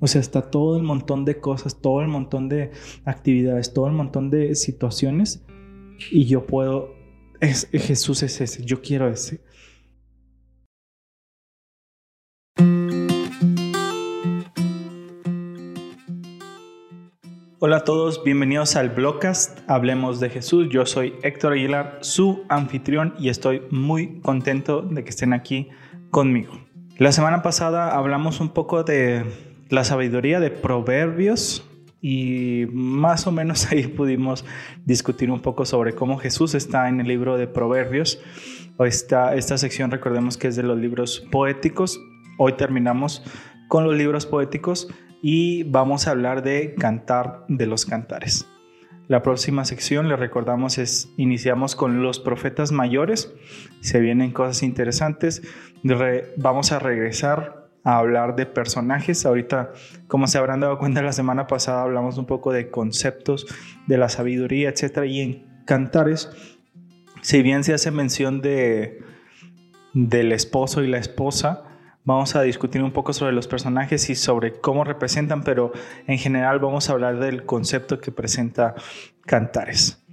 O sea, está todo el montón de cosas, todo el montón de actividades, todo el montón de situaciones y yo puedo, es, Jesús es ese, yo quiero ese. Hola a todos, bienvenidos al Blogcast Hablemos de Jesús. Yo soy Héctor Aguilar, su anfitrión, y estoy muy contento de que estén aquí conmigo. La semana pasada hablamos un poco de la sabiduría de Proverbios y más o menos ahí pudimos discutir un poco sobre cómo Jesús está en el libro de Proverbios. Esta, esta sección recordemos que es de los libros poéticos. Hoy terminamos con los libros poéticos y vamos a hablar de cantar de los cantares. La próxima sección, le recordamos, es iniciamos con los profetas mayores. Se vienen cosas interesantes. vamos a regresar a hablar de personajes. Ahorita, como se habrán dado cuenta, la semana pasada hablamos un poco de conceptos, de la sabiduría, etc. Y en Cantares, si bien se hace mención de del esposo y la esposa, vamos a discutir un poco sobre los personajes y sobre cómo representan, pero en general vamos a hablar del concepto que presenta Cantares.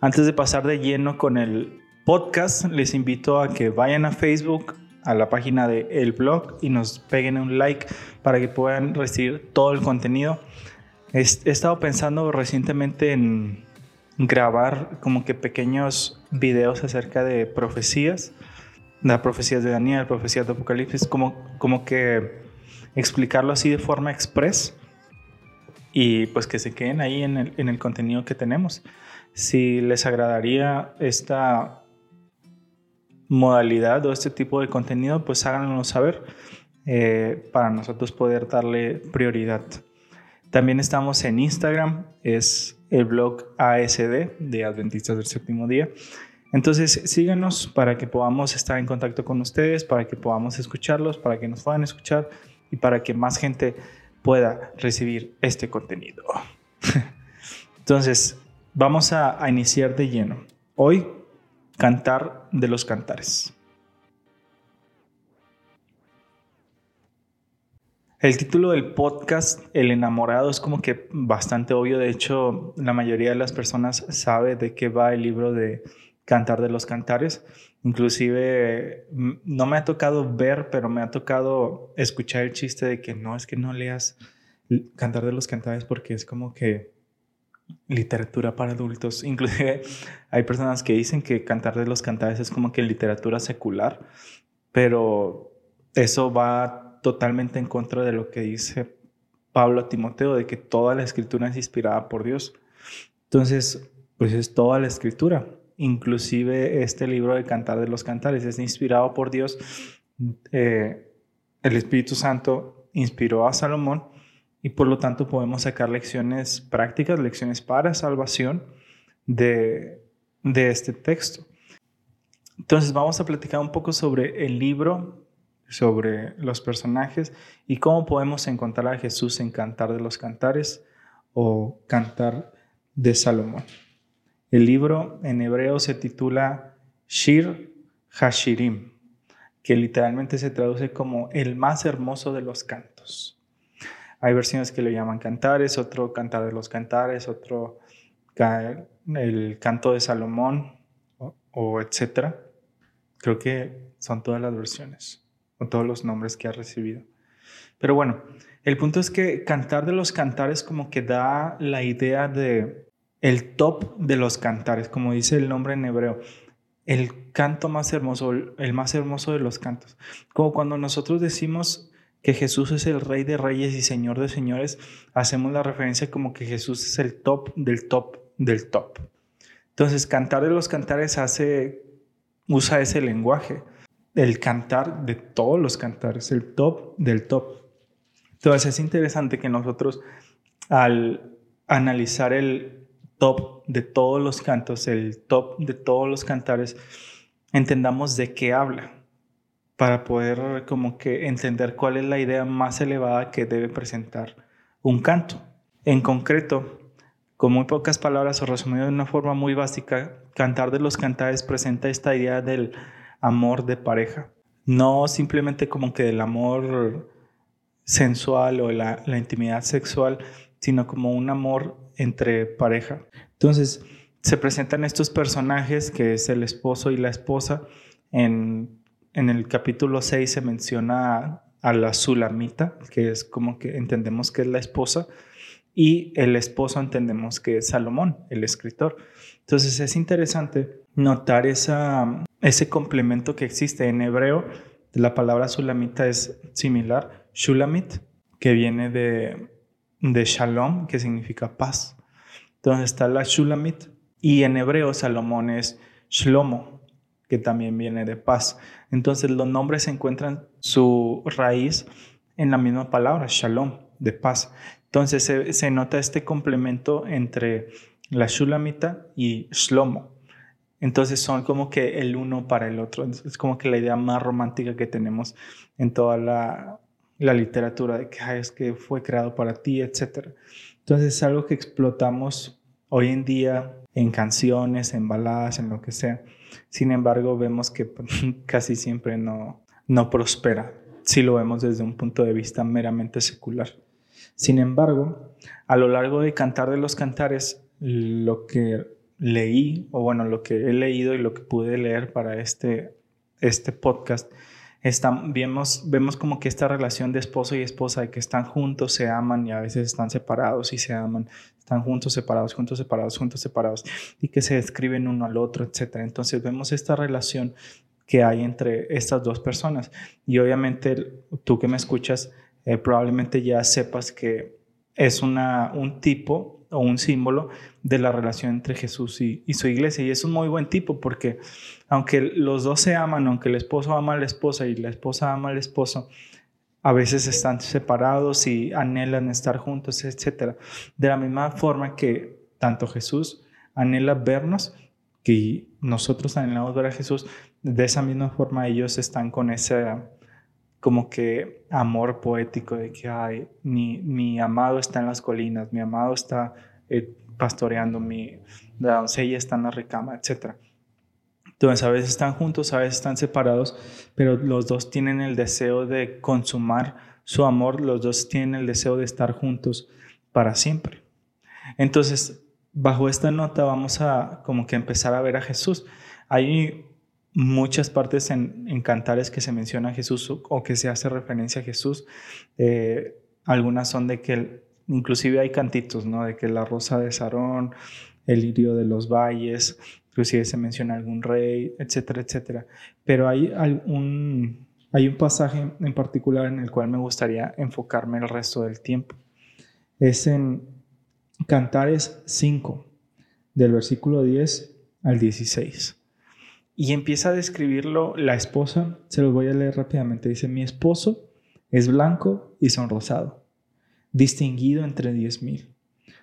Antes de pasar de lleno con el podcast, les invito a que vayan a Facebook, a la página del el blog y nos peguen un like para que puedan recibir todo el contenido. He, estado pensando recientemente en grabar como que pequeños videos acerca de profecías, de profecías de Daniel, profecías de Apocalipsis, como, como que explicarlo así de forma express y pues que se queden ahí en el, en el contenido que tenemos. Si les agradaría esta modalidad o este tipo de contenido, pues háganos saber eh, para nosotros poder darle prioridad. También estamos en Instagram, es el blog ASD de Adventistas del Séptimo Día. Entonces síganos para que podamos estar en contacto con ustedes, para que podamos escucharlos, para que nos puedan escuchar y para que más gente pueda recibir este contenido. Entonces, vamos a, a iniciar de lleno. Hoy Cantar de los Cantares. El título del podcast, El enamorado, es como que bastante obvio. De hecho, la mayoría de las personas sabe de qué va el libro de Cantar de los Cantares. Inclusive, no me ha tocado ver, pero me ha tocado escuchar el chiste de que no, es que no leas Cantar de los Cantares porque es como que literatura para adultos. Inclusive hay personas que dicen que Cantar de los Cantares es como que literatura secular, pero eso va totalmente en contra de lo que dice Pablo a Timoteo, de que toda la escritura es inspirada por Dios. Entonces, pues es toda la escritura. Inclusive este libro de Cantar de los Cantares es inspirado por Dios. Eh, el Espíritu Santo inspiró a Salomón y por lo tanto podemos sacar lecciones prácticas, lecciones para salvación de, de este texto. Entonces vamos a platicar un poco sobre el libro, sobre los personajes y cómo podemos encontrar a Jesús en Cantar de los Cantares o Cantar de Salomón. El libro en hebreo se titula Shir Hashirim, que literalmente se traduce como el más hermoso de los cantos. Hay versiones que le llaman cantares, otro cantar de los cantares, otro el canto de Salomón o, etcétera. Creo que son todas las versiones o todos los nombres que ha recibido. Pero bueno, el punto es que cantar de los cantares como que da la idea de el top de los cantares, como dice el nombre en hebreo, el canto más hermoso, el más hermoso de los cantos. Como cuando nosotros decimos que Jesús es el Rey de Reyes y Señor de Señores, hacemos la referencia como que Jesús es el top del top del top. Entonces, cantar de los cantares hace, usa ese lenguaje, el cantar de todos los cantares, el top del top. Entonces, es interesante que nosotros, al analizar el top de todos los cantos, el top de todos los cantares, entendamos de qué habla para poder como que entender cuál es la idea más elevada que debe presentar un canto. En concreto, con muy pocas palabras o resumido de una forma muy básica, Cantar de los Cantares presenta esta idea del amor de pareja. No simplemente como que del amor sensual o la, la intimidad sexual, sino como un amor entre pareja. Entonces, se presentan estos personajes que es el esposo y la esposa. En, en el capítulo 6 se menciona a, la Sulamita, que es como que entendemos que es la esposa, y el esposo entendemos que es Salomón, el escritor. Entonces es interesante notar esa, ese complemento que existe en hebreo. La palabra Sulamita es similar, Shulamit, que viene de, de Shalom, que significa paz. Entonces está la Shulamit, y en hebreo Salomón es Shlomo, que también viene de paz. Entonces los nombres encuentran su raíz en la misma palabra, Shalom, de paz. Entonces se, nota este complemento entre la Shulamita y Shlomo. Entonces son como que el uno para el otro. Es como que la idea más romántica que tenemos en toda la, literatura de que es que fue creado para ti, etc. Entonces es algo que explotamos hoy en día en canciones, en baladas, en lo que sea. Sin embargo, vemos que casi siempre no, no prospera si lo vemos desde un punto de vista meramente secular. Sin embargo, a lo largo de Cantar de los Cantares, lo que leí, o bueno, lo que he leído y lo que pude leer para este, este podcast, vemos, vemos como que esta relación de esposo y esposa, de que están juntos, se aman y a veces están separados y se aman, están juntos, separados, juntos, separados, juntos, separados, y que se describen uno al otro, etc. Entonces vemos esta relación que hay entre estas dos personas. Y obviamente tú que me escuchas, eh, probablemente ya sepas que es un tipo o un símbolo de la relación entre Jesús y, su iglesia. Y es un muy buen tipo porque aunque los dos se aman, aunque el esposo ama a la esposa y la esposa ama al esposo, a veces están separados y anhelan estar juntos, etc. De la misma forma que tanto Jesús anhela vernos, que nosotros anhelamos ver a Jesús, de esa misma forma ellos están con ese como que amor poético de que ay, mi, mi amado está en las colinas, mi amado está eh, pastoreando, mi, la doncella está en la recama, etc. Entonces a veces están juntos, a veces están separados, pero los dos tienen el deseo de consumar su amor, los dos tienen el deseo de estar juntos para siempre. Entonces, bajo esta nota vamos a como que empezar a ver a Jesús. Hay muchas partes en, cantares que se menciona a Jesús o, que se hace referencia a Jesús. Eh, algunas son de que, inclusive hay cantitos, ¿no? De que la rosa de Sarón, el lirio de los valles, inclusive se menciona algún rey, etcétera, etcétera. Pero hay un, hay un pasaje en particular en el cual me gustaría enfocarme el resto del tiempo. Es en Cantares 5, del versículo 10 al 16. Y empieza a describirlo la esposa, se los voy a leer rápidamente. Dice, mi esposo es blanco y sonrosado, distinguido entre diez mil.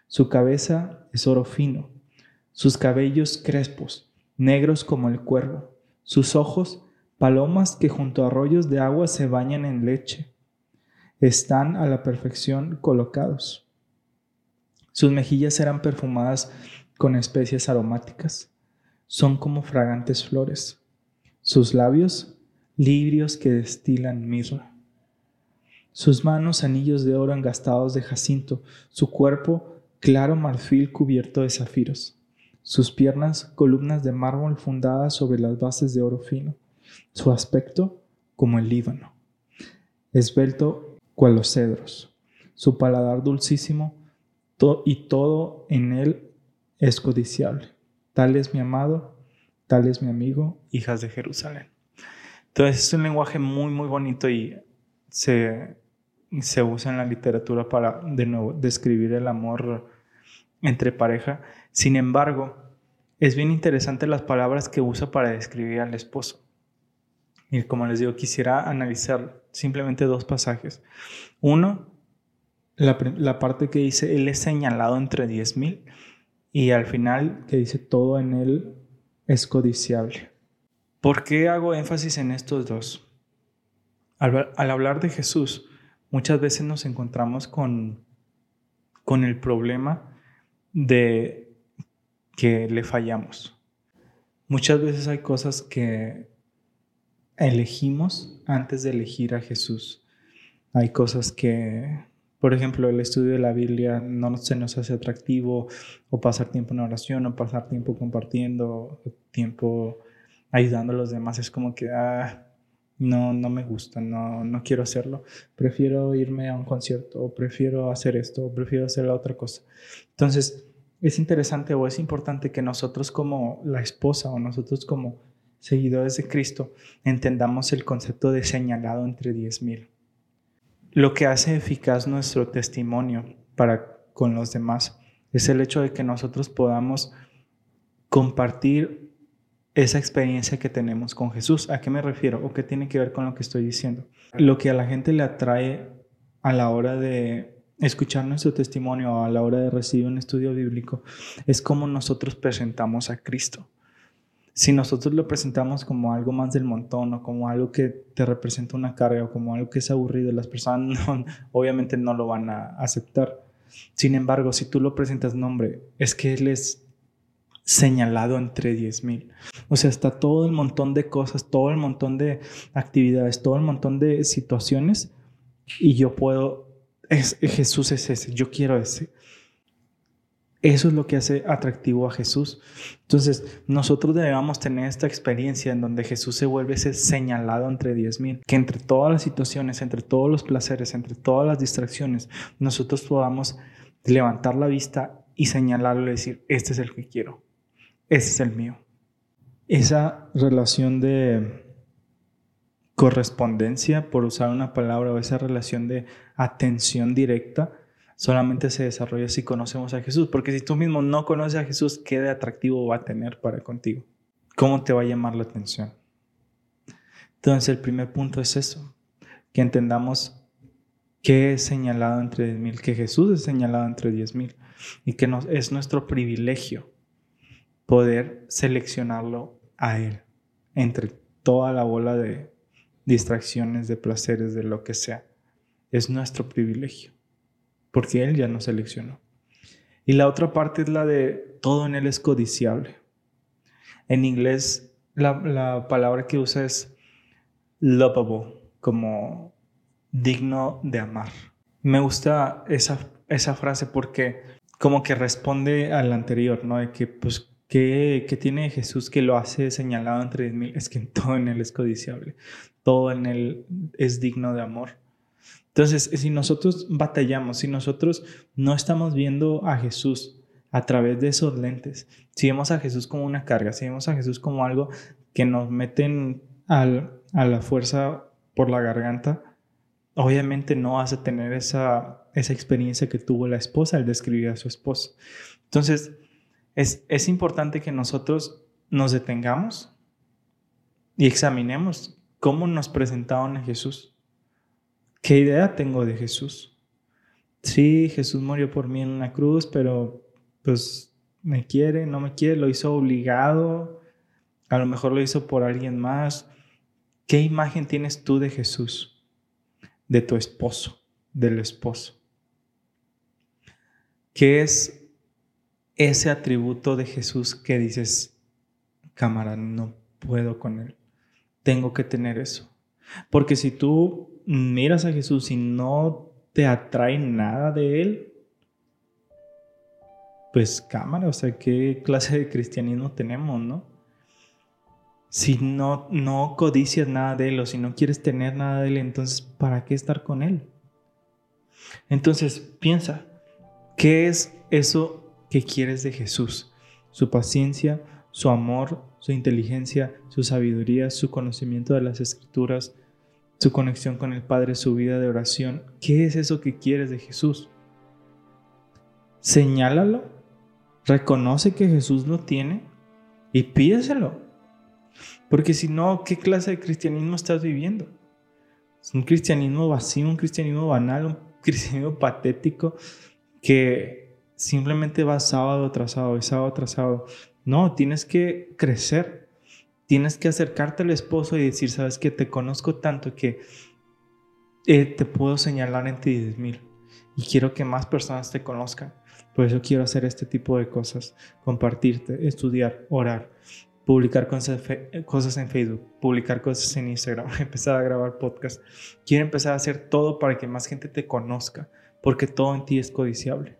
Su cabeza es oro fino, sus cabellos crespos, negros como el cuervo, sus ojos palomas que junto a arroyos de agua se bañan en leche. Están a la perfección colocados. Sus mejillas eran perfumadas con especias aromáticas son como fragantes flores, sus labios librios que destilan mirra, sus manos anillos de oro engastados de jacinto, su cuerpo claro marfil cubierto de zafiros, sus piernas columnas de mármol fundadas sobre las bases de oro fino, su aspecto como el Líbano, esbelto cual los cedros, su paladar dulcísimo y todo en él es codiciable Tal es mi amado, tal es mi amigo, hijas de Jerusalén. Entonces es un lenguaje muy, muy bonito y se, se usa en la literatura para, de nuevo, describir el amor entre pareja. Sin embargo, es bien interesante las palabras que usa para describir al esposo. Y como les digo, quisiera analizar simplemente dos pasajes. Uno, la, parte que dice, Él es señalado entre diez mil y al final que dice todo en él es codiciable. ¿Por qué hago énfasis en estos dos? Al, hablar de Jesús, muchas veces nos encontramos con, con el problema de que le fallamos. Muchas veces hay cosas que elegimos antes de elegir a Jesús. Hay cosas que, por ejemplo, el estudio de la Biblia no se nos hace atractivo, o pasar tiempo en oración, o pasar tiempo compartiendo, tiempo ayudando a los demás. Es como que, ah, no, no me gusta, no, no quiero hacerlo. Prefiero irme a un concierto, o prefiero hacer esto, o prefiero hacer la otra cosa. Entonces, es interesante o es importante que nosotros como la esposa o nosotros como seguidores de Cristo entendamos el concepto de señalado entre 10.000. Lo que hace eficaz nuestro testimonio para con los demás es el hecho de que nosotros podamos compartir esa experiencia que tenemos con Jesús. ¿A qué me refiero? ¿O qué tiene que ver con lo que estoy diciendo? Lo que a la gente le atrae a la hora de escuchar nuestro testimonio, a la hora de recibir un estudio bíblico, es cómo nosotros presentamos a Cristo. Si nosotros lo presentamos como algo más del montón o como algo que te representa una carga o como algo que es aburrido, las personas obviamente no lo van a aceptar. Sin embargo, si tú lo presentas, nombre, es que Él es señalado entre 10.000. O sea, está todo el montón de cosas, todo el montón de actividades, todo el montón de situaciones y yo puedo, es, Jesús es ese, yo quiero ese. Eso es lo que hace atractivo a Jesús. Entonces, nosotros debemos tener esta experiencia en donde Jesús se vuelve ese señalado entre 10.000, que entre todas las situaciones, entre todos los placeres, entre todas las distracciones, nosotros podamos levantar la vista y señalarlo y decir, este es el que quiero ese es el mío. Esa relación de correspondencia, por usar una palabra, o esa relación de atención directa, solamente se desarrolla si conocemos a Jesús. Porque si tú mismo no conoces a Jesús, ¿qué de atractivo va a tener para contigo? ¿Cómo te va a llamar la atención? Entonces, el primer punto es eso, que entendamos qué es señalado entre 10.000, que Jesús es señalado entre 10.000 y que es nuestro privilegio poder seleccionarlo a Él entre toda la bola de distracciones, de placeres, de lo que sea. Es nuestro privilegio, porque Él ya nos seleccionó. Y la otra parte es la de todo en Él es codiciable. En inglés, la, palabra que usa es lovable, como digno de amar. Me gusta esa, esa frase porque como que responde al anterior, ¿no? De que pues ¿Qué, tiene Jesús que lo hace señalado entre mil? Es que todo en Él es codiciable, todo en Él es digno de amor. Entonces, si nosotros batallamos, si nosotros no estamos viendo a Jesús a través de esos lentes, si vemos a Jesús como una carga, si vemos a Jesús como algo que nos meten a la fuerza por la garganta, obviamente no vas a tener esa experiencia que tuvo la esposa al describir a su esposo. Entonces, es, importante que nosotros nos detengamos y examinemos cómo nos presentaron a Jesús. ¿Qué idea tengo de Jesús? Sí, Jesús murió por mí en una cruz, pero pues me quiere, no me quiere, lo hizo obligado, a lo mejor lo hizo por alguien más. ¿Qué imagen tienes tú de Jesús? De tu esposo, del esposo. ¿Qué es ese atributo de Jesús que dices, cámara, no puedo con él. Tengo que tener eso. Porque si tú miras a Jesús y no te atrae nada de él, pues cámara, o sea, ¿qué clase de cristianismo tenemos, no? Si no, no codicias nada de él o si no quieres tener nada de él, entonces, ¿para qué estar con él? Entonces, piensa, ¿qué es eso ¿Qué quieres de Jesús? Su paciencia, su amor, su inteligencia, su sabiduría, su conocimiento de las escrituras, su conexión con el Padre, su vida de oración. ¿Qué es eso que quieres de Jesús? Señálalo, reconoce que Jesús lo tiene y pídeselo. Porque si no, ¿qué clase de cristianismo estás viviendo? Es un cristianismo vacío, un cristianismo banal, un cristianismo patético que simplemente vas sábado tras sábado y sábado tras sábado. No, tienes que crecer. Tienes que acercarte al esposo y decir, sabes que te conozco tanto que eh, te puedo señalar en ti 10 mil y quiero que más personas te conozcan. Por eso quiero hacer este tipo de cosas, compartirte, estudiar, orar, publicar cosas en Facebook, publicar cosas en Instagram, empezar a grabar podcast. Quiere empezar a hacer todo para que más gente te conozca, porque todo en ti es codiciable.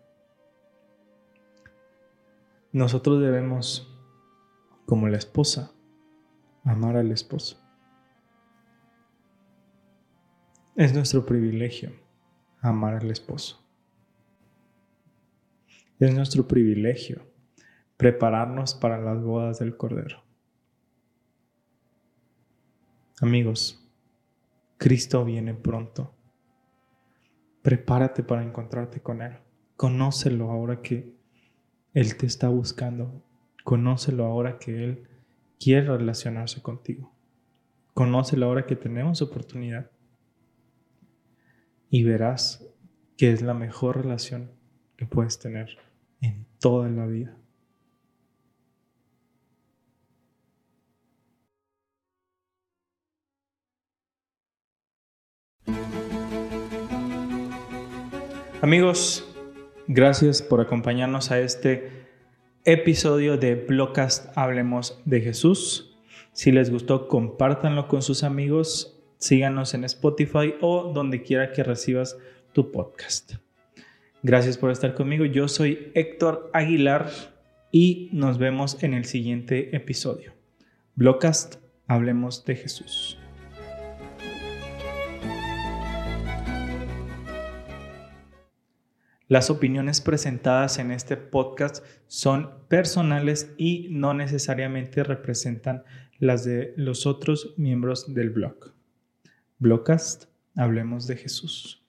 Nosotros debemos, como la esposa, amar al esposo. Es nuestro privilegio amar al esposo. Es nuestro privilegio prepararnos para las bodas del Cordero. Amigos, Cristo viene pronto. Prepárate para encontrarte con Él. Conócelo ahora que Él te está buscando. Conócelo ahora que Él quiere relacionarse contigo. Conócelo ahora que tenemos oportunidad. Y verás que es la mejor relación que puedes tener en toda la vida. Amigos, gracias por acompañarnos a este episodio de Blogcast Hablemos de Jesús. Si les gustó, compártanlo con sus amigos, síganos en Spotify o donde quiera que recibas tu podcast. Gracias por estar conmigo. Yo soy Héctor Aguilar y nos vemos en el siguiente episodio. Blogcast Hablemos de Jesús. Las opiniones presentadas en este podcast son personales y no necesariamente representan las de los otros miembros del blog. Blogcast, hablemos de Jesús.